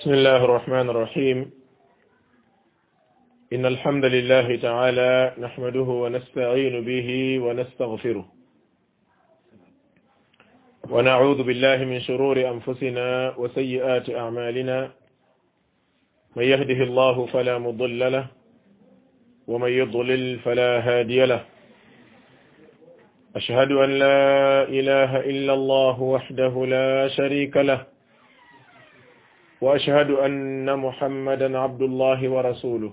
بسم الله الرحمن الرحيم إن الحمد لله تعالى نحمده ونستعين به ونستغفره ونعوذ بالله من شرور أنفسنا وسيئات أعمالنا من يهده الله فلا مضل له ومن يضلل فلا هادي له أشهد أن لا إله إلا الله وحده لا شريك له واشهد ان محمدا عبد الله ورسوله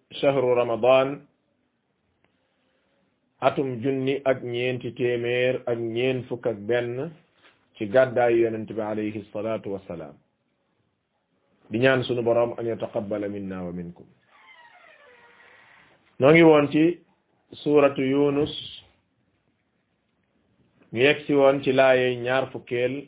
shahru ramadan atum junni ak ñeenti téeméer ak ñeent fukk ak benn ci gàddaayu yonent bi alayhi salatu wassalaam di ñaan sunu boroom an yataqabbala minna wa minkum noo ngi woon ci suuratu yunus ñu yegg si woon ci laayey ñaar fukkeel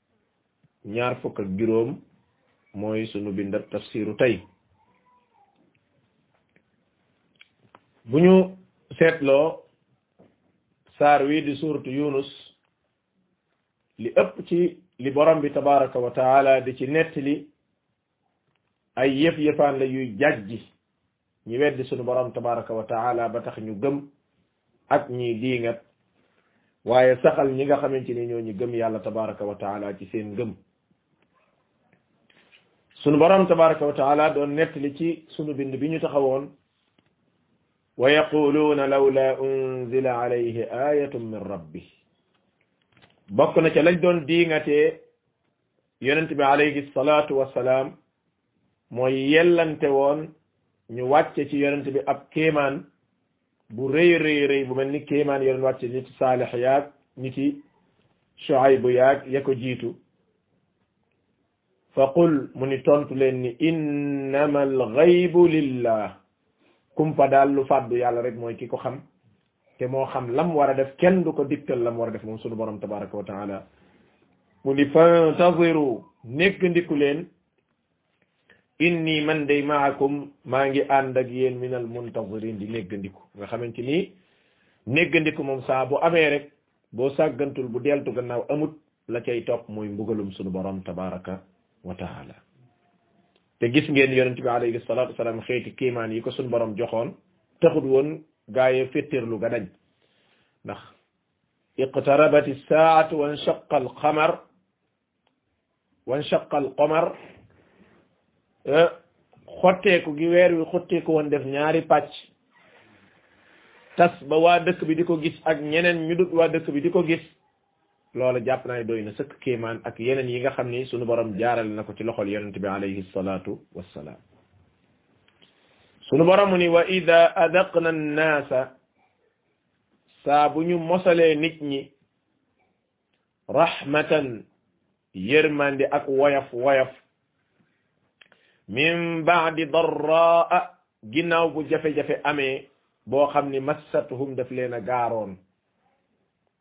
ñaar fukk ak juróom mooy sunu bindab tafsiru tey bu ñu seetloo saar wi di suuratu yunus li ëpp ci li borom bi tabaraka wa taala di ci nettali ay yëf-yëfaan la yuy jàjji ñi weddi suñu borom tabaraka wa taala ba tax ñu gëm ak ñi diingat waaye saxal ñi nga xamante ni ñoo ñu gëm yàlla tabaraka wa taala ci seen gëm sunu borom tabaraka wa taala doon nettali ci sunu bind bi ñu taxawoon wa yaquluuna lawla unzila alayhi ayatun min rabbi bokk na ca lañ doon diingatee yonent bi alayhi salaatu wassalaam mooy yellante woon ñu wàcce ci yonent bi ab kéemaan bu rëy rëy rëy bu mel ni kéemaan yoon wàcce ñi ci saalix yaag ñi ci Shuaybu yaag ya ko jiitu fa qul mu ni tontu leen ni innama alxaybu lillah kumpa daal lu fàddu yàlla rek mooy ki ko xam te moo xam lam war a def kenn du ko digtal lam war a def moom sunu borom tabaraka wa taala mu ni fantaziru nekk ndiku leen inni man day maakum maa ngi ànd ak yéen minal muntazirin di néggandiku nga xamante ni néggandiku moom saa bu amee rek boo sàggantul bu deltu gannaaw amut la cay topp mooy mbugalum sunu borom tabaraka wa taala te gis ngeen yonent bi alayhi salaatu wasalaam xeeti kiimaan yi ko sunu borom joxoon taxut woon gaayee féttéerlu ga dañ ndax iqtarabati saatu wa inshaqa alqamar wan shaqal qamar eh, xotteeku gi weer wi xotteeku woon def ñaari pàcc tas ba waa dëkk bi di ko gis ak ñeneen ñu dut waa dëkk bi di ko gis loolu jàpp naa ne doy na sëkk kéemaan ak yeneen yi nga xam ni sunu borom jaarale na ko ci loxol yonent bi alayhi salaatu wassalaam sunu borom ni wa ida adaqna an-naasa saa bu ñu mosalee nit ñi rahmatan yërmande ak woyaf woyaf min baadi darraa ginnaaw bu jafe-jafe amee boo xam ni massatuhum daf leen a gaaroon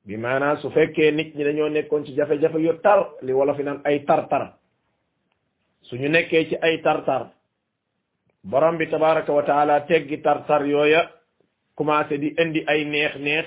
bi maanaam su fekkee nit ñi dañoo nekkoon ci jafe-jafe yu tar li wolof yi naan ay tar-tar suñu nekkee ci ay tar-tar borom bi tabaraka wa taala teggi tar-tar yooya commencé di indi ay neex-neex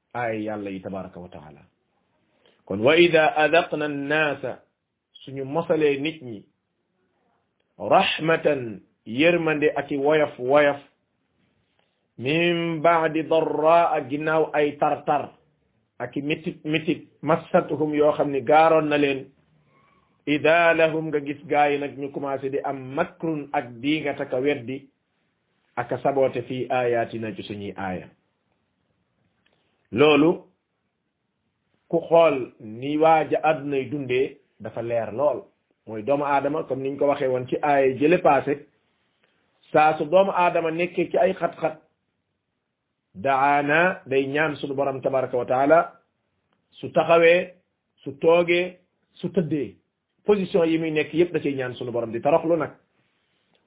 aaya yàlla yi tabaraka wa taala kon wa ida adaqna annaasa suñu mosalee nit ñi rahmatan yërmande ak i woyof woyof min baadi darraa ak ginnaaw ay tartar ak i métit métit massatuhum yoo xam ni gaaroon na leen ida lahum nga gis gaa yi nag ñu commencé di am makrun ak diingat ak a weddi ak a saboote fii ayatina ci suñuy aaya loolu ku xool ni waaja àdduna yi dundee dafa leer lool mooy doomu aadama comme niñ ko waxee woon ci aaya jële passé saa su doomu aadama nekkee ci ay xat-xat daana day ñaan suñu borom tabaraka wa taala su taxawee su toogee su tëddee position yi muy nekk yépp da ciy ñaan sunu borom di toroxlu nag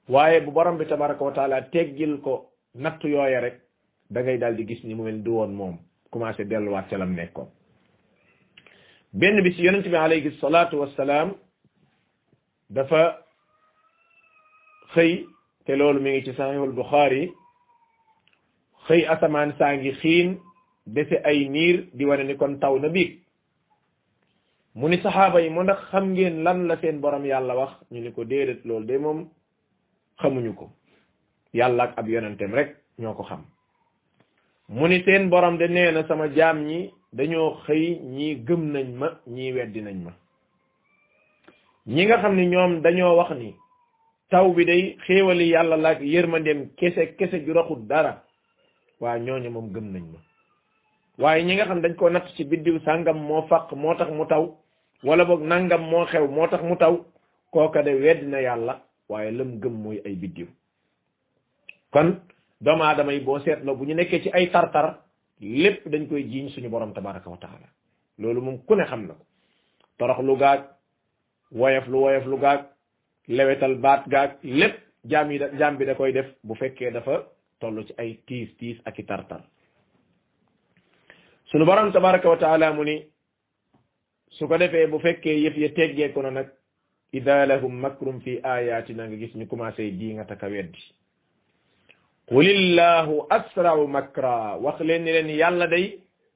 waaye bu borom bi tabaraka wa taala teggil ko nattu yooya rek da ngay daal di gis ni mu mel du woon moom commencé delluwaat ca lam nekkoon benn bi ci yonent bi alayhi salaatu wassalaam dafa xëy te loolu mi ngi ci saxiixul Buxaari xëy asamaan saa ngi xiin dese ay niir di wane ni kon taw na biig mu ni saxaaba yi mu ndax xam ngeen lan la seen borom yàlla wax ñu ni ko déedéet loolu de moom xamuñu ko yàlla ak ab yonenteem rek ñoo ko xam mu ni seen borom de nee na sama jaam ñi dañoo xëy ñii gëm nañ ma ñii weddi nañ ma ñi nga xam ni ñoom dañoo wax ni taw bi day xéewali yàlla laak yërmandeem kese kese ju raxul dara waa ñooñu moom gëm nañ ma waaye ñi nga xam dañ koo natt ci biddiw sàngam moo faq moo tax mu taw wala boog nangam moo xew moo tax mu taw kooka de wedd na yàlla waaye lam gëm mooy ay biddiw kon doomu aadama yi boo seetloo bu ñu nekkee ci ay tar-tar lépp dañ koy jiiñ suñu borom tabaraka wa taala loolu moom ku ne xam na ko torox lu gaag woyof lu woyof lu gaag lewetal baat gaag lépp jaam yi da jaam bi da koy def bu fekkee dafa toll ci ay tiis tiis ak i tartar sunu borom tabaraka wa taala mu ni su ko defee bu fekkee yëf ya teggee ko na nag ida lahum makrum fi ayatina nga gis ñu commencé di nga taka weddi qulillahu asrau makra wax leen ni leen yàlla day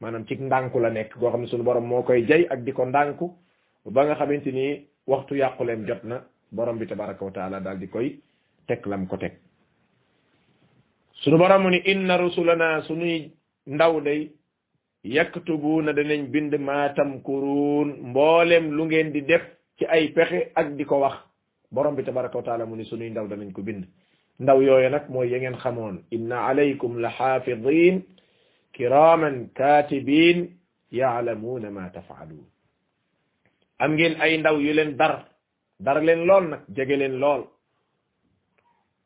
maanaam ci ndànku la nekk goo xam ne suñu borom moo koy jay ak di ko ndànku ba nga xamante ni waxtu yàquleem jot na borom bi tabaraka wa taala daal di koy teg lam ko teg sunu borom mu ni inna rusulana sunuy ndaw day yaktubuuna danañ bind maa tamkuruun mboolem lu ngeen di def ci ay pexe ak di ko wax borom bi tabaraka wa taala mu ni sunuy ndaw danañ ko bind ndaw yooyu nag mooy ya ngeen xamoon inna alaykum la xaafidin kiraman katibin yaalamuuna ma tafaaluun am ngeen ay ndaw yu leen dar dar leen lool nag jege leen lool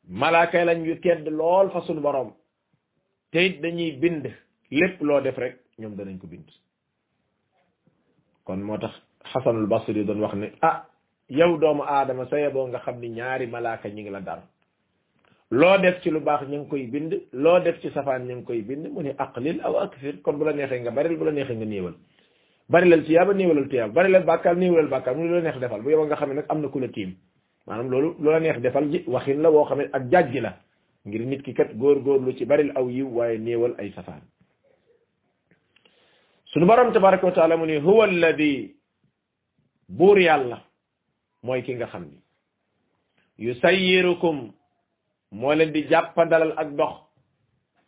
malaaka lañ yu tedd lool fa sunu borom te it dañuy bind lépp loo def rek ñoom danañ ko bind kon moo tax xasanul basri doon wax ne ah yow doomu aadama sa yeboo nga xam ni ñaari malaaka ñi ngi la dar loo def ci lu baax ñu ngi koy bind loo def ci safaan ñu ngi koy bind mu ne aqlil aw akfir kon bu la neexee nga baril bu la neexee nga néewal barilal tiyaaba néewalal tiyaaba barilal bàkkaar néewalal bàkkaar mu ne loo neex defal bu yow nga xam ne nag am na ku la tiim maanaam loolu lu la neex defal ji waxin la woo xam ne ak jàjj la ngir nit ki kat góor-góorlu ci baril aw yiw waaye néewal ay safaan sunu borom tabaraka wa taala mu ne huwa alladi buur yàlla mooy ki nga xam ni yusayyirukum moo leen di jàppandalal ak dox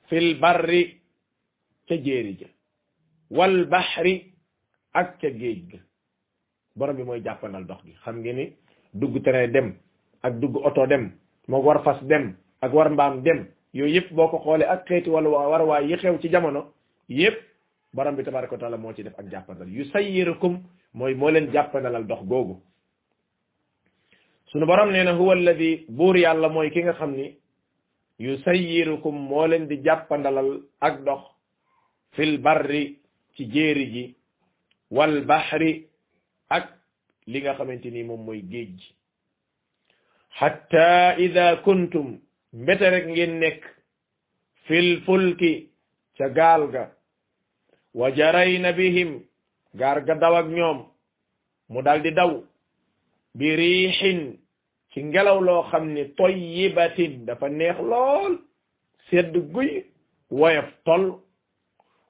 fil barri ca jéeri ja wal baxri ak ca géej ga borom bi mooy jàppandal dox gi xam ngeen ni dugg train dem ak dugg oto dem moo war fas dem ak war mbaam dem yooyu yëpp boo ko xoolee ak xeeti wala war waay yi xew ci jamono yëpp borom bi tabaraka wa taala moo ci def ak jàppandal yu sayyirukum mooy moo leen jàppandalal dox googu sunu borom nee na huwa alladi buur yàlla mooy ki nga xam ni yu sayyirukum moo leen di jàppandalal ak dox fil barri ci jéeri ji wal baxri ak li nga xamante ni moom mooy géej gi xatta ida kuntum mbete rek ngeen nekk fil fulki ca gaal ga wa jarayna bihim gaar ga daw ak ñoom mu daldi daw bi riixin ci ngelaw loo xam ni tayyibatin dafa neex lool sedd guy woyof tol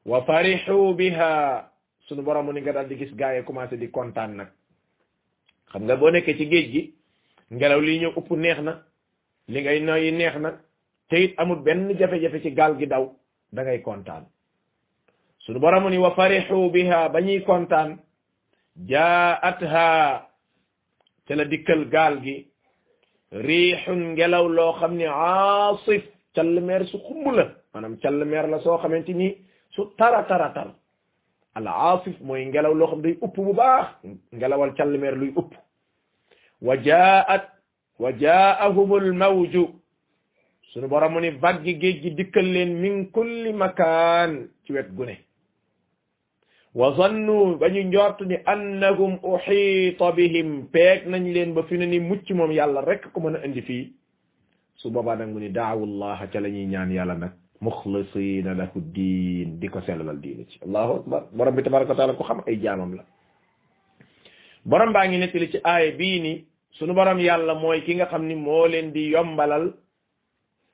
wa farihu biha sunu borom ni nga daal di gis gaa yi commencé di kontaan nag xam nga boo nekkee ci géej gi ngelaw li ñëw ëpp neex na li ngay noyyi neex na te it amul benn jafe-jafe ci gaal gi daw da ngay kontaan sunu borom ni wa farihu biha ba ñuy kontaan jaatha te la dikkal gaal gi riixun ngelaw loo xam ne aasif call meer su xumb la maanaam call meer la soo xamante ni su tara tara tar al aasif mooy ngelaw loo xam day upp bu baax ngelawal call meer luy upp wa jaat wa jaahumul mawju sunu borom mu ni vaggi géej gi dikkal leen min kulli makaan ci wet gune wa zannu ba ñu njort ni annahum uxiita bihim peeg nañ leen ba fi ne ni mucc moom yàlla rek ko mën a indi fii su boobaa nag mu ni daawu llaha ca la ñuy ñaan yàlla nag muxlisina lahu diin di ko sellalal diine ci allahu akbar borom bi tabaraka wa taala ko xam ay jaamam la borom baa ngi nettali ci aaya bii ni sunu borom yàlla mooy ki nga xam ni moo leen di yombalal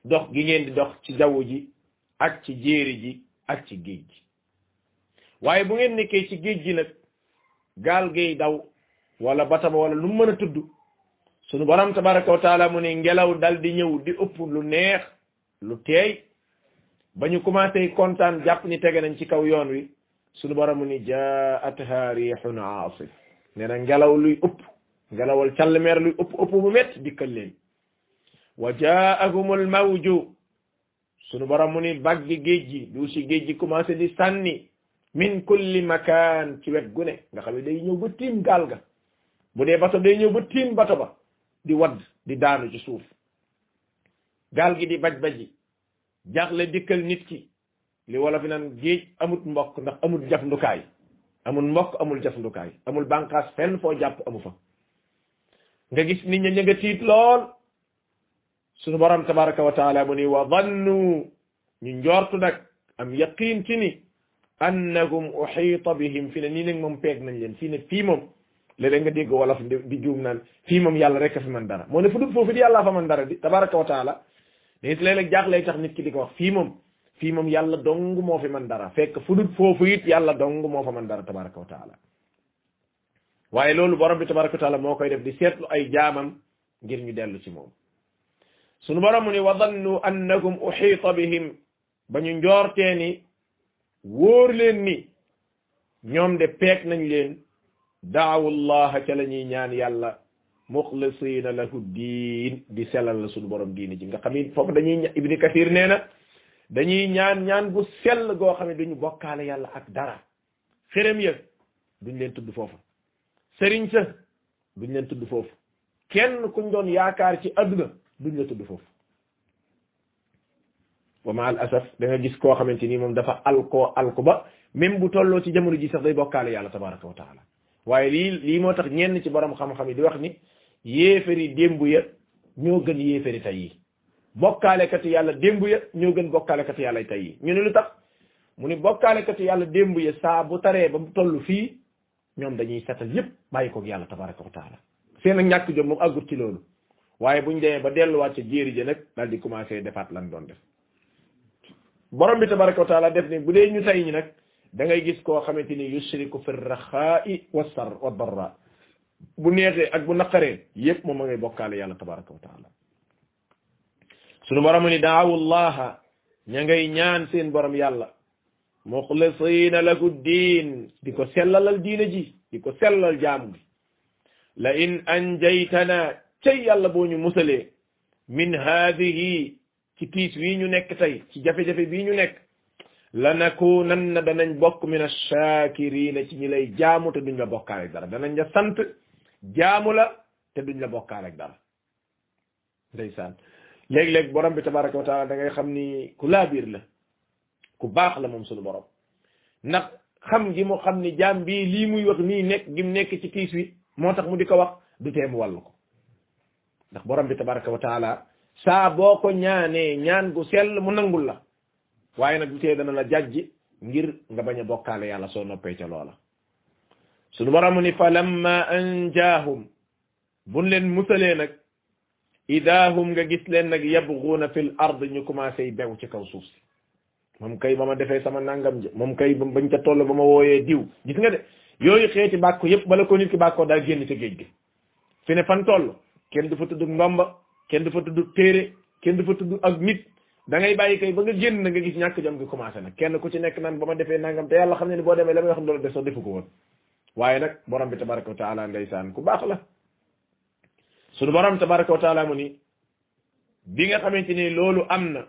dox gi ngeen di dox ci jaww ji ak ci jéeri ji ak ci géej gi waaye bu ngeen nekkee ci géej gi nag gaal gay daw wala bataba wala lu mën a tudd sunu borom tabaraka wa taala mu ne ngelaw dal di ñëw di ëpp lu neex lu teey ba ñu commencé kontaan jàpp ni tege nañ ci kaw yoon wi sunu borom mu ni jaatha rihun aasif nee na ngelaw luy ëpp ngelawal callmeer luy ëpp ëpp bu métt dikkal leen wa jaahum al mawju sunu borom mu ni bagg géej gi du si géej gi commencé di sànni min kulli makaan ci wet gu ne nga xam ne day ñëw ba tiim gaal ga bu dee bato day ñëw ba tiim bato ba di wadd di daanu ci suuf gaal gi di baj baji jaaxle dikkal nit ki li wolof yi naan géej amut mbokk ndax amul jafndukaay amul mbokk amul jafndukaay amul bànqaas fenn foo jàpp amu fa nga gis nit ña ña nga tiit lool suñu borom tabaraka wa taala mu ni wa dannu ñu njortu nag am yaqiin ci ni annahum uxiita bihim fi ne nii nag moom peeg nañ leen fii ne fii moom léeg-léeg nga dégg wolof di juum naan fii moom yàlla rek a fi man dara moo ne fu dul foofu di yàlla fa man dara di tabaraka wa taala nit léeg-léeg jaaxlee tax nit ki di ko wax fii moom fii moom yàlla dong moo fi man dara fekk fu dul foofu it yàlla dong moo fa man dara tabaraka wa taala waaye loolu borom bi tabaraka wa taala moo koy def di seetlu ay jaamam ngir ñu dellu ci moom sunu borom mu ni wa dannu annahum uxiita bihim ba ñu njoortee ni wóor leen ni ñoom de peeg nañ leen daawu llaha ca la ñuy ñaan yàlla muxlisina lahu diin di sellal la sunu borom diini ji nga xam ni foofu dañuy ibni kathir nee na dañuy ñaan ñaan gu sell goo xam ne duñu bokkaale yàlla ak dara xërëm ya duñ leen tudd foofu sëriñ sa duñ leen tudd foofu kenn kuñ doon yaakaar ci adduna duñ la tudd foofu wa ma al asaf da nga gis koo xamante ni moom dafa alko alko ba même bu tolloo ci jamono ji sax day bokkaale yàlla tabaraka wa taala waaye lii lii moo tax ñenn ci borom xam-xam yi di wax ni yéefari démb ya ñoo gën yéefari tey yi bokkaalekati yàlla démb ya ñoo gën bokkaalekati yàlla tey yi ñu ne lu tax mu ni bokkaalekati yàlla démb ya saa bu taree ba mu toll fii ñoom dañuy setal yépp bàyyi koog yàlla tabaraka wa taala seen ak ñàkk jom moom àggut ci loolu waaye buñ demee ba delluwaat ca jéeri ja nag daal di commencé defaat lan doon def borom bi tabaraka wa taala def ni bu dee ñu tey ñi nag da ngay gis koo xamante ni yushriku fi raxaa'i wa sar wa darra bu neexee ak bu naqaree yépp moom ma ngay bokkaale yàlla tabaraka wa taala sunu borom ni daawu llaha ña ngay ñaan seen borom yàlla muxlisina lahu diin di ko sellalal diina ji di ko sellal jaamu gi la in anjaytana cay yàlla boo ñu musalee min haadihi ci tiis wii ñu nekk tey ci jafe-jafe bii ñu nekk lanakunanna danañ bokk min ash-shakirina ci ñi lay jaamu te duñ la bokkaale ak dara danañ la sant jaamu la te duñ la bokkaale ak dara ndeysaan léeg-léeg borom bi tabaraka wa taala da ngay xam ni ku laabiir la ku baax la moom sunu borom ndax xam gi mu xam ni jaam bii lii muy wax nii nekk gi mu nekk ci tiis wi moo tax mu di ko wax du teem wàllu ko ndax borom bi tabaraka wa taala saa boo ko ñaanee ñaan gu sell mu nangul la waaye nag du tee dana la jàjji ngir nga bañ a bokkaale yàlla soo noppee ca loola sunu borom ni fa lamma anjaahum buñ leen musalee nag idaahum nga gis leen nag yabghuuna fil ard ñu commencé bew ci kaw suuf si moom kay ba ma defee sama nangam ja moom kay bañ ca toll ba ma wooyee diw gis nga de yooyu xeeti bàkko yépp bala ko nit ki bàkkoo daa génn ca géej gi fi ne fan toll kenn du fa tudd ndomba kenn du fa tudd téere kenn du fa tudd ak nit da ngay bàyyi kay ba nga génn na nga gis ñàkk jom gi commencé nag kenn ku ci nekk naan ba ma defee nangam te yàlla xam ne ni boo demee la may wax loolu def sax defu ko woon waaye nag borom bi tabaraka wa taala ndeysaan ku baax la sunu borom tabaraka wa taala mu ni bi nga xamante ni loolu am na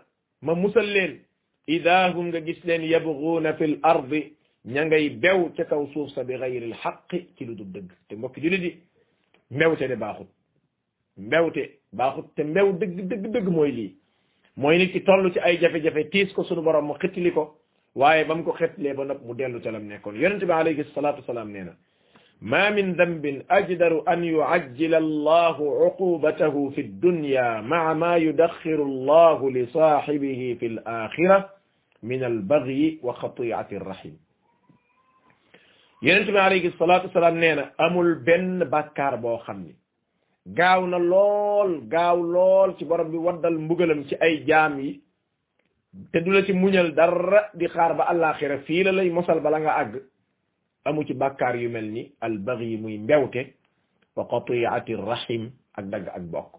ma musal leen ida hum nga gis leen yabguuna fi l ardi ña ngay bew ca kaw suuf sa bi gayri l xaqi ci lu dul dëgg te mbokk jullit yi mbewte de baaxut mbewte baaxut te mbew dëgg dëgg dëgg mooy lii mooy nit ki toll ci ay jafe-jafe tiis ko sunu borom mu xitli ko waaye ba mu ko xitlee ba nag mu dellu ca lam nekkoon yonente bi alayhi salatu wasalaam nee na ma min dambin ajdaru an yuajjila allahu uqubatahu fi dunya maa ma yudaxiru allahu li saaxibihi fi l axira min albagyi wa xatiati rahim yonente bi alayhi salatu wasalaam nee na amul benn bàkkaar boo xam ni gaaw na lool gaaw lool ci borom bi waddal mbugalam ci ay jaam yi te du la ci muñal dara di xaar ba àllaaxira fii la lay mosal bala nga àgg amu ci bàkkaar yu mel ni al baghi muy mbewte wa qati'ati rahim ak dagg ak bokk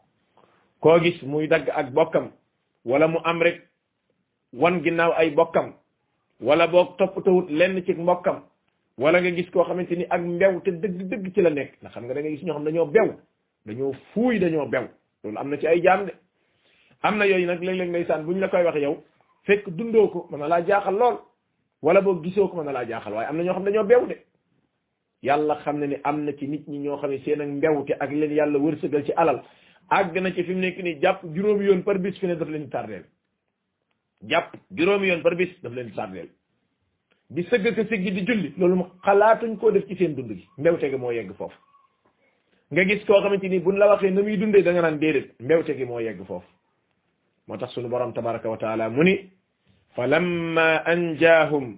koo gis muy dagg ak bokkam wala mu am rek wan ginnaaw ay bokkam wala boog toppatawut lenn ci mbokkam wala nga gis koo xamante ni ak mbew te dëgg-dëgg ci la nekk ndax xam nga da nga gis ñoo xam dañoo bew dañoo fuuy dañoo bew loolu am na ci ay jaam de am na yooyu nag léeg-léeg ndeysaan buñ la koy wax yow fekk dundoo ko mën na laa jaaxal lool wala boog gisoo ko mën na laa jaaxal waaye am na ñoo xam dañoo bew de yàlla xam na ni am na ci nit ñi ñoo xam ne seen ak mbewte ak leen yàlla wërsëgal ci alal àgg na ci fi mu nekk nii jàpp juróomi yoon par bis fi ne daf leen tardeel jàpp juróomi yoon par bis daf leen tardeel di sëgg ak sëgg di julli loolu mu xalaatuñ koo def ci seen dund gi mbewte gi moo yegg foofu nga gis koo xamante ni buñ la waxee na muy dundee da nga naan déedéet mbewte gi moo yegg foofu moo tax sunu borom tabaraka wa taala mu ni fa lamma anjaahum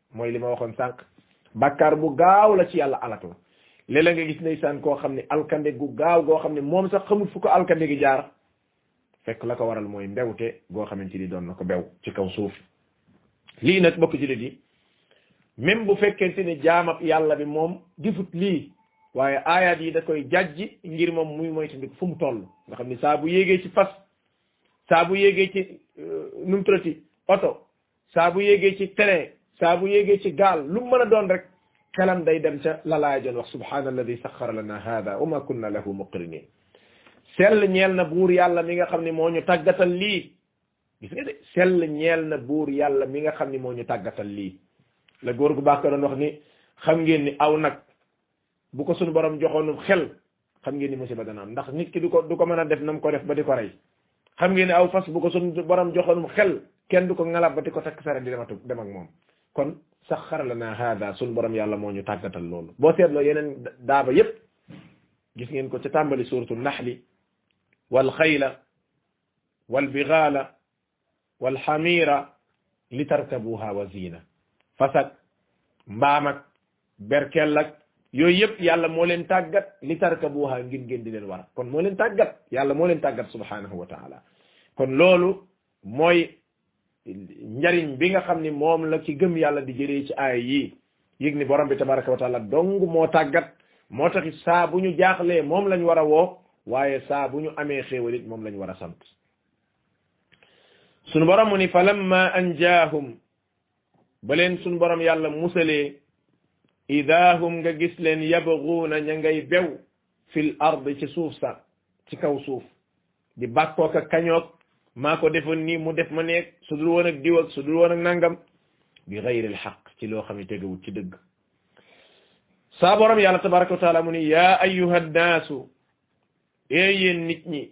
mooy li ma waxoon sànq bàkkaar bu gaaw la ci yàlla alak la léeg-léeg nga gis ndeysaan koo xam ne alkande gu gaaw goo xam ne moom sax xamul fu ko alkande gi jaar fekk la ko waral mooy mbewte goo xamante ni doon na ko bew ci kaw suuf lii nag bokk jullit yi même bu fekkente ni jaamab yàlla bi moom difut lii waaye aayaat yi da koy jàjji ngir moom muy moytandiku fu mu toll nga xam ne saa bu yéegee ci fas saa bu yéegee ci euh, numtrati oto saa bu yéegee ci train saa bu yéegee ci gaal lu mu mën a doon rek xelam day dem ca la laaya doon wax subhaana alladi saxara lana hada wa ma kunna lahu muqrinin sell ñeel na buur yàlla mi nga xam ne moo ñu tàggatal lii gis nga de sell ñeel na buur yàlla mi nga xam ne moo ñu tàggatal lii la góor gu baax ko doon wax ni xam ngeen ni aw nag bu ko suñu borom joxoonum xel xam ngeen ni musiba dana am ndax nit ki du ko du ko mën a def nam ko def ba di ko rey xam ngeen ne aw fas bu ko suñu borom joxoonum xel kenn du ko ngalab ba di ko takk sare di dematu dem ak moom kon saxara lanaa haada suñu borom yàlla moo ñu tàggatal loolu boo seetloo yeneen daaba yépp gis ngeen ko ca tàmbali suuratu naxli wal xayla wal bigaala wal xamiira li tarkabuha wa zina fas ak mbaam ak berkel ak yooyu yëpp yàlla moo leen tàggat li tarkabuha ngir ngeen di leen war kon moo leen tàggat yàlla moo leen tàggat subhanahu wa taala kon loolu mooy njariñ bi nga xam ni moom la ci gëm yàlla di jëlee ci aaya yi yëg ni borom bi tabaraka wa taala dong moo tàggat moo taxit saa bu ñu jaaxlee moom lañ war a woo waaye saa bu ñu amee xéewal it moom lañ war a sant sunu borom mu ni falamma anjaahum ba leen sunu borom yàlla musalee idaahum nga gis leen yabguuna ña ngay bew fil ard ci suuf sa ci kaw suuf di bàkkook ak kañoog maa ko defoon nii mu def ma neeg su dul woon ak diw ak su dul woon ak nangam bi gayril xaq ci loo xam ne tegewut ci dëgg saa borom yàlla tabaraka wa taala mu ni yaa ayyuha nnaasu ee yéen nit ñi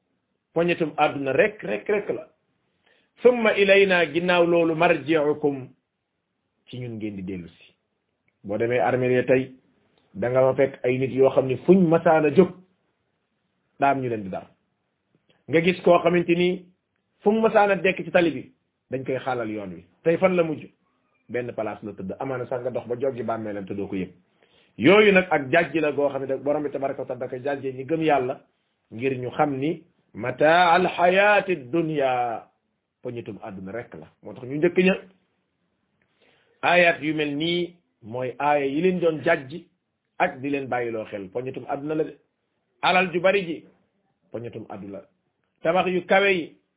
poñetum àdduna rek rek rek la summa ilayna ginnaaw loolu marji'ukum ci ñun ngeen di dellu si boo demee armée ya tey da nga fa fekk ay nit yoo xam ne fuñ masaan a jóg daam ñu leen di dar nga gis koo xamante ni fu mu masaan a dekk ci tali bi dañ koy xaalal yoon wi tey fan la mujj benn place la tëdd amaana sax nga dox ba joggi bàmmeelam te doo ko yëg yooyu nag ak jàjji la goo xam ne borom bi tabaraka wa taala da koy jàjjee ñi gëm yàlla ngir ñu xam ni mataa al xayaati dunya poñitum àdduna rek la moo tax ñu njëkk ña ayat yu mel nii mooy aaya yi leen doon jàjji ak di leen bàyyiloo xel poñitum àdduna la de alal ju bari ji poñitum àdduna la tabax yu kawe yi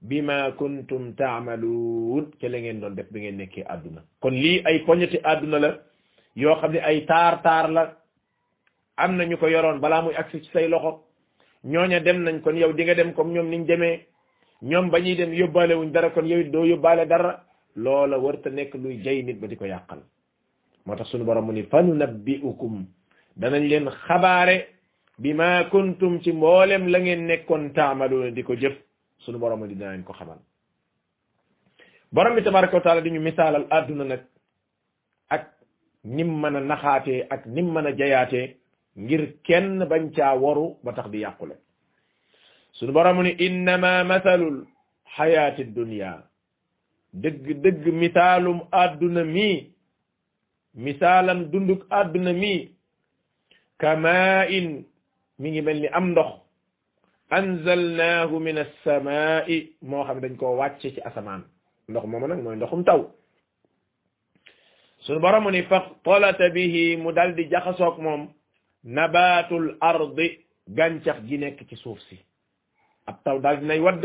bima kuntum taamaluun ca la ngeen doon def bi ngeen nekkee àdduna kon lii ay poñeti àdduna la yoo xam ne ay taar taar la am na ñu ko yoroon balaa muy agsi ci say loxo ñooña dem nañ kon yow di nga dem comme ñoom niñ demee ñoom ba ñuy dem yóbbaale wuñ dara kon yow it doo yóbbaale dara loola warta nekk luy jay nit ba di ko yàqal moo tax sunu borom mu ni fa nunabbi'ukum danañ leen xabaare bima kuntum ci mboolem la ngeen nekkoon taamaluuna di ko jëf sunu borom mu ni danañ ko xamal borom bi tabaraka wa taala di ñu misaalal àdduna nag ak nim mën a naxaatee ak nim mën a jayaatee ngir kenn bañ caa waru ba tax di yàqule sunu borom mu ni innama mathalul xayaati dunya dëgg dëgg misaalum àdduna mi misaalam dunduk àdduna mi kamaa in mi ngi mel ni am ndox anzalnaahu min as-samaa'i moo xam dañ koo wàcce ci asamaan ndox mooma nag mooy ndoxum taw sunu boromu ni faxtalata bihi mu dal di jaxasoog moom nabaatul ardi gàncax gi nekk ci suuf si ab taw daal dinay wadd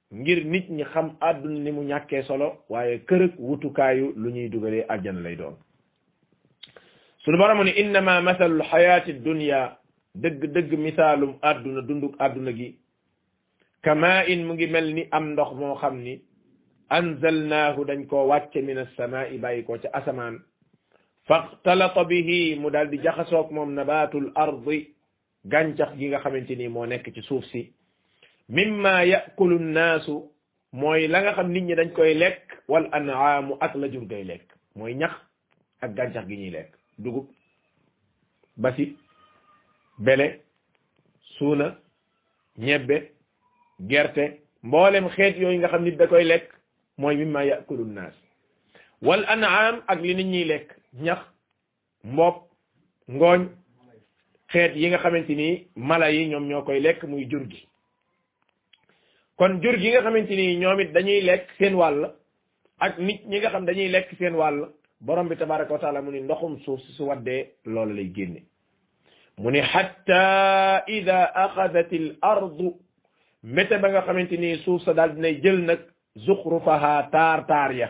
ngir nit ñi xam àdduna ni mu ñàkkee solo waaye kër ak wutukaayu lu ñuy dugalee àjjana lay doon sunu boroom ne innama mathalul xayaati dunya dëgg-dëgg misaalum àdduna dunduk àdduna gi kama in mu ngi mel ni am ndox moo xam ni anzalnaahu dañ koo wàcce min assamaa'i bàyyi ko ca asamaan faxtalata bihi mu daal di jaxasoog moom nabaatul ardi gàncax gi nga xamante ni moo nekk ci suuf si mimma yakulu nnaasu mooy la nga xam nit ñi dañ koy lekk wal anaamu ak la jur gay lekk mooy ñax ak gàncax gi ñuy lekk dugub basi bele suuna ñebbe gerte mboolem xeet yooyu nga xam nit da koy lekk mooy mimma yakulu nnaas wal anaam ak li nit ñiy lekk ñax mbopp ngooñ xeet yi nga xamante ni mala yi ñoom ñoo koy lekk muy jur gi kon jur gi nga xamante ni ñoom it dañuy lekk seen wàll ak nit ñi nga xam dañuy lekk seen wàll borom bi tabaraka wa taala mu ni ndoxum suuf si su waddee loolu lay génne mu ni xatta ida axadat al ardu mété ba nga xamante ni suuf sa daal dinay jël nag zuxrufaha taar taar ya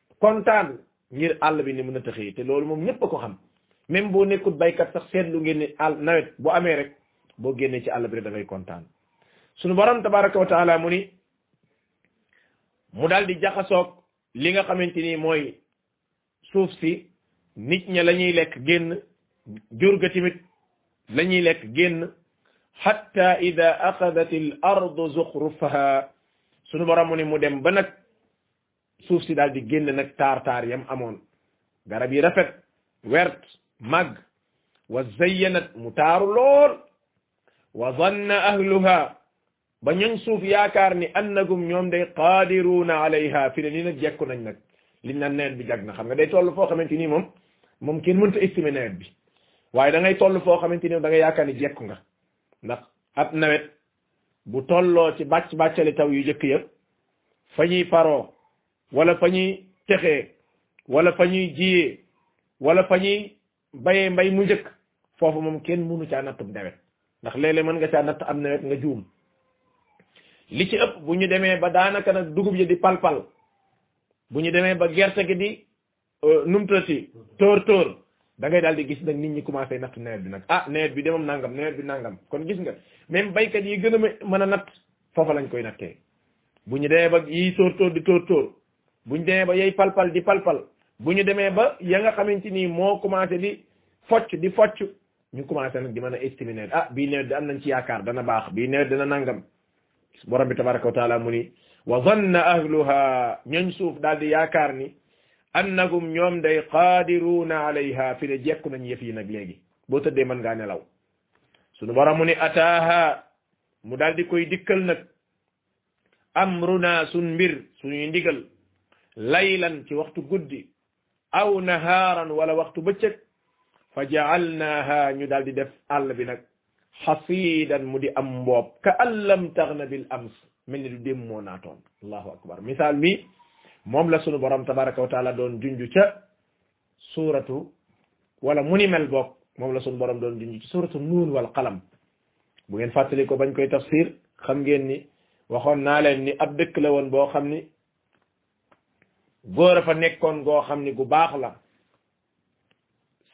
kontaan ngir àll bi ni mën a tëxee te loolu moom ñëpp a ko xam même boo nekkul baykat sax seetlu ngeen ni àll nawet bu amee rek boo génnee ci àll bi rek da ngay kontaan sunu borom tabaraka wa taala mu ni mu daal di jaxasoog li nga xamante ni mooy suuf si nit ña la ñuy lekk génn jur ga tamit la ñuy lekk génn hatta ida axadat al ardu zuxrufaha sunu borom mu ni mu dem ba nag suuf si daal di génne nag taar taar yam amoon garab yi rafet wert màgg wa zayyanat mu taaru lool wa zanna ahluha ba ñun suuf yaakaar ni annagum ñoom day qaadiruuna alayha fi ne nii nag jekku nañ nag liñ naan nawet bi jag na xam nga day toll foo xamante ni moom moom kenn mënta estimer nawet bi waaye da ngay toll foo xamante ni da nga yaakaar ni jekku nga ndax ab nawet bu tolloo ci bàcc bàccali taw yu jëkk ya fa ñuy paroo wala fa ñuy texee wala fa ñuy jiyee wala fa ñuy bayee mbay mu njëkk foofu moom kenn mënu caa nattum nawet ndax léeg-léeg mën nga caa natt am nawet nga juum li ci ëpp bu ñu demee ba daanaka nag dugub ji di palpal bu ñu demee ba gerte gi di euh, nu mu tëddee tóor tóor da ngay daal di gis nag nit ñi commencé natt nawet bi nag ah nawet bi demam nangam nawet bi nangam kon gis nga même baykat yi gën a mën a natt foofa lañ koy nattee bu ñu demee ba yi tóor tóor di tóor tóor bu ñu demee ba yay palpal di palpal bu ñu demee ba ya nga xamante ni moo commencé di focc di focc ñu commencé nag di mën a estimer nawet ah bii nawet di am nañ ci yaakaar dana baax bii nawet dana nangam borom bi tabaraka wa taala mu ni wa zanna ahluha ñañ suuf daal di yaakaar ni annahum ñoom day qaadiruuna alayha fi ne jekku nañ yëf yi nag léegi boo tëddee mën ngaa nelaw sunu borom mu ni ataaha mu daal di koy dikkal nag amruna sun mbir suñuy ndigal laylan ci waxtu guddi aw nahaaran wala waxtu bëccëg fa ja'alnaaha ñu daal di def àll bi nag xasiidan mu di am mboob ka an lam taghna bil ams mel ni du dem moo naatoon allahu akbar misaal mi moom la sunu borom tabaraka wa taala doon junj ca suuratu wala mu ni mel bokk moom la sunu borom doon junj ci suuratu nuun wal qalam bu ngeen fàttali ko bañ koy tafsir xam ngeen ni waxoon naa leen ni ab dëkk la woon boo xam ni góor a fa nekkoon goo xam ni gu baax la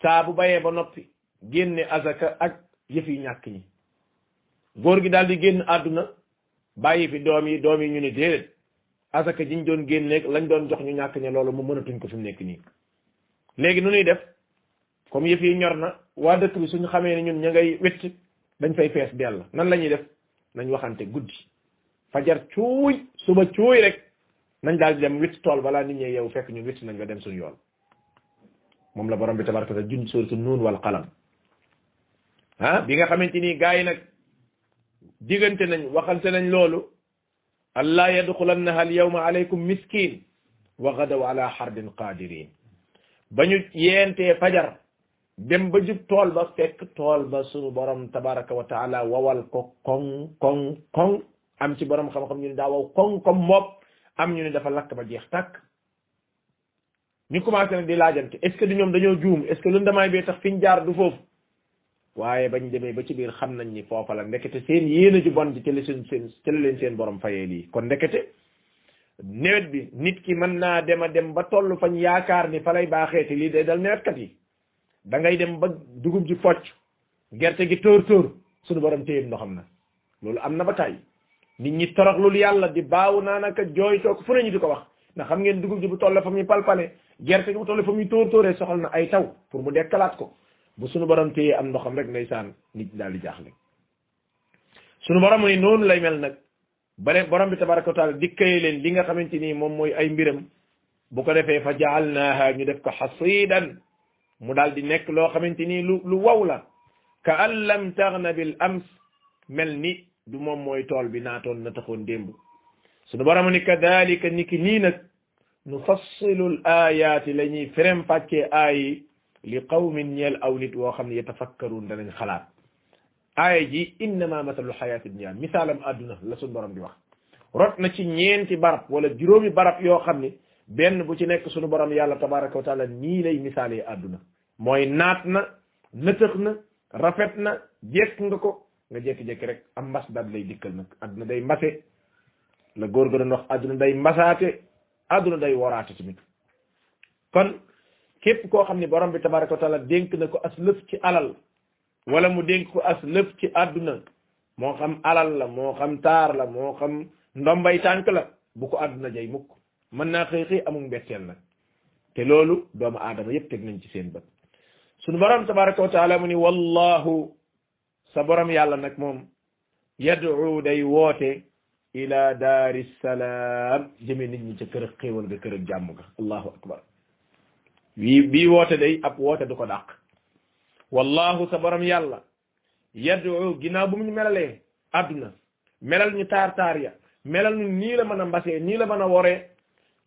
saa bu bayee ba noppi génne azaka ak yëf yi ñàkk ñi góor gi daal di génn àdduna bàyyi fi doom yi doom yi ñu ne déedéet azaka jiñ doon génneeg lañ doon jox ñu ñàkk ña loolu mu mënatuñ ko fi mu nekk nii léegi nu ñuy def comme yëf yi ñor na waa dëkk bi suñu xamee ne ñun ña ngay wett dañ fay fees dell nan la ñuy def nañ waxante guddi fajar cuuy suba cuuy rek nañ daal di dem witt tool balaa nit ñi yow fekk ñun witt nañ ba dem suñu yoon moom la borom bi tabaraka ta junj suuratu nuun wal qalam ah bi nga xamante ni gaa yi nag diggante nañ waxante nañ loolu allaa yadxulannaha al yawma alaykum miskin wa gadaw ala xarbin qaadirin ba ñu yeentee fajar dem ba jub tool ba fekk tool ba sunu borom tabaraka wa taala wawal ko koŋ koŋ koŋ am ci borom xam-xam ñu ne daa waw koŋ koŋ moop am ñu ne dafa lakk ba jeex tàkk ñu commencé nag di laajante est-ce que du ñoom dañoo juum est-ce que lu ndamaay bee tax fi ñu jaar du foofu waaye bañ demee ba ci biir xam nañ ni foofa la ndekete seen yéene ju bon ji ci la seen seen ci la leen seen borom fayee lii kon ndekete nawet bi nit ki mën naa dem a dem ba toll fañ yaakaar ni fa lay baaxee te lii day dal nawetkat yi da ngay dem ba dugub ji focc gerte gi tóor tóor suñu borom téyeb ndoxam na loolu am na ba tàyyi nit ñi toroxlul yàlla di baaw naanaka jooy toog fu ne ñu di ko wax ndax xam ngeen dugub ji bu toll fa muy palpale gerte gi bu toll fa muy tóor tóoree soxal na ay taw pour mu dekkalaat ko bu suñu borom téyee am ndoxam rek ndeysaan nit ñi daal di jaaxle suñu borom ni noonu lay mel nag ba leen borom bi tabaraka wa taala dikkaye leen li nga xamante ni moom mooy ay mbiram bu ko defee fa jaalnaaha ñu def ko xasidan mu daal di nekk loo xamante ni lu lu waw la ka an lam taxna bil ams mel ni du moom mooy tool bi naatoon na taxoon démb suñu borom ni kadalika ni ki nii nag nu fassilul aayaati la ñuy ferem fàccee aayi li qawmin ñeel aw nit woo xam ne yatafakkaruun danañ xalaat aaya ji innama masalu xayaati dunya misaalam adduna la suñ borom di wax rot na ci ñeenti barab wala juróomi barab yoo xam ne benn bu ci nekk suñu borom yàlla tabaraka wa taala nii lay misaalee adduna mooy naat na nëtëx na rafet na jekk nga ko nga jékki-jékki rek am mbas daal lay dikkal nag adduna day mbase la góor ga doon wax adduna day mbasaate adduna day woraate tamit kon képp koo xam ne borom bi tabaraka wa taala dénk na ko as lëf ci alal wala mu dénk ko as lëf ci adduna moo xam alal la moo xam taar la moo xam ndombay tànk la bu ko adduna jay mukk mën naa xëy xëy amul mbetteel nag te loolu doomu aadama yépp teg nañ ci seen bët sunu borom tabaraka wa taala mu ni wallahu sa borom yàlla nag moom yad'u day woote ila daari salaam jëme nit ñi ca kër ak xéewal ga kër ak jàmm ga allahu akbar wii bii woote day ab woote du ko dàq wallahu sa borom yàlla yad'u ginnaaw bu mu ñu melalee adduna melal ñu taar taar ya melal ñu nii la mën a mbasee nii la mën a woree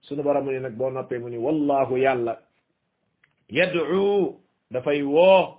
sunu borom ni nag boo noppee mu ni wallahu yàlla yad'u dafay woo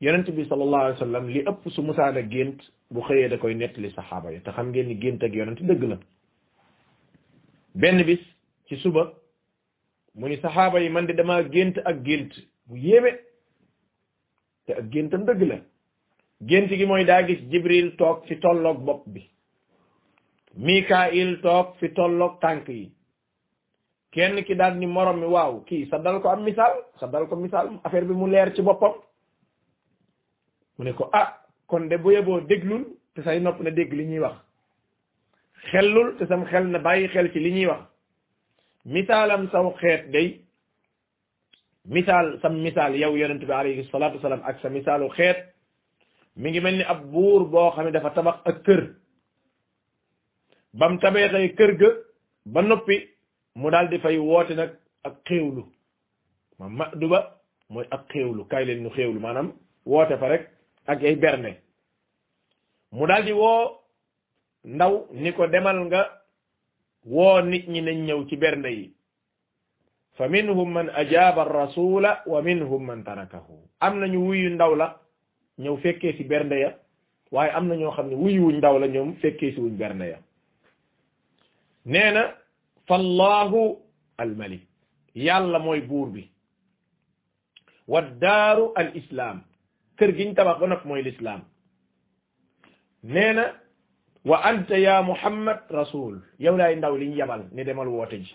yonent bi sallallahu alayhi wa sallam li ëpp su musaana gént bu xëyee da koy nettali saxaaba yi te xam ngeen ni gént ak yonent dëgg la benn bis ci suba mu ni saxaaba yi man de damaa gént ak gént bu yéeme te ak géntam dëgg la gént gi mooy daa gis jibril toog fi tolloog bopp bi mikail toog fi tolloog tànk yi kenn ki daal ni morom mi waaw kii sa dal ko am misaal sa dal ko misaal affaire bi mu leer ci boppam mu ne ko ah kon de bu yeboo déglul te say nopp na dégg li ñuy wax xellul te sam xel na bàyyi xel ci li ñuy wax misaalam saw xeet day misaal sam misaal yow yonent bi alayhi salaatu wasalaam ak sa misaalu xeet mi ngi mel ni ab buur boo xam ne dafa tabax ak kër bam tabeexee kër ga ba noppi mu daal di fay woote nag ak xéewlu ma ma du ba mooy ak xéewlu kay leen ñu xéewlu maanaam woote fa rek ak ay berne mu daal di woo ndaw ni ko demal nga woo nit ñi nañ ñëw ci bernde yi fa minhum man ajaaba rasula wa minhum man tarakahu am nañu wuyu ndaw la ñëw fekkee ci bernde ya waaye am na ñoo xam ne wuyu wuñ ndaw la ñoom fekkee ci wuñ bernde ya nee na fallahu almalik yàlla mooy buur bi wa daaru al islaam kër giñ tabax ba nag mooy lislaam nee na wa anta ya muhammad rasul yow laay ndaw liñ yabal ni demal woote ji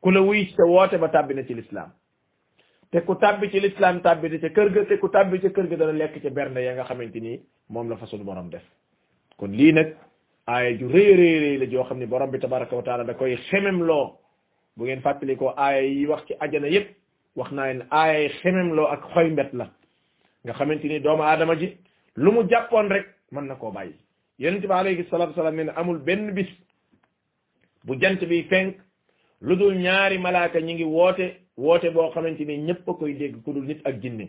ku la wuy sa woote ba tàbbi na ci lislaam te ku tàbbi ci lislaam tàbbi na ca kër ga te ku tàbbi ca kër ga dana lekk ca bernde ya nga xamante ni moom la fa sunu borom def kon lii nag aaya ju rëy rëy rëy la joo xam ne borom bi tabaraka wa taala da koy xemem loo bu ngeen fàttali ko aaya yi wax ci ajana yépp wax naa leen aaya yi xemem loo ak xoy mbet la nga xamante ni doomu aadama ji lu mu jàppoon rek mën na koo bàyyi yonent bi alayhi salaatu wasalaam nee na amul benn bis bu jant bi fenk lu dul ñaari malaaka ñi ngi woote woote boo xamante ni ñëpp a koy dégg ku dul nit ak jinne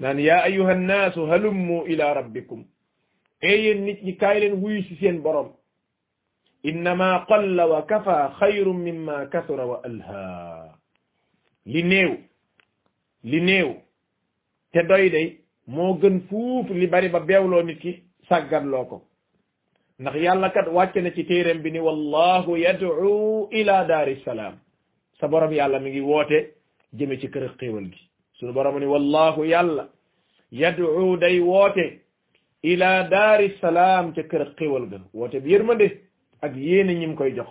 naan yaa ayyuhan naasu halummu ila rabbikum ee yéen nit ñi kaay leen wuyu si seen borom innama qalla wa kafa xayrun mimma kasura wa alha li néew li néew te doy day moo gën fuuf li bari ba beewloo nit ki sàgganloo ko ndax yàlla kat wàcce na ci téeréem bi ni wallahu yad'u ila daari salaam sa borom yàlla mi ngi woote jëme ci kër xéewal gi sunu borom ni wallahu yàlla yad'u day woote ila daari salaam ca kër xéewal ga woote bi yërmande ak yéene ñim koy jox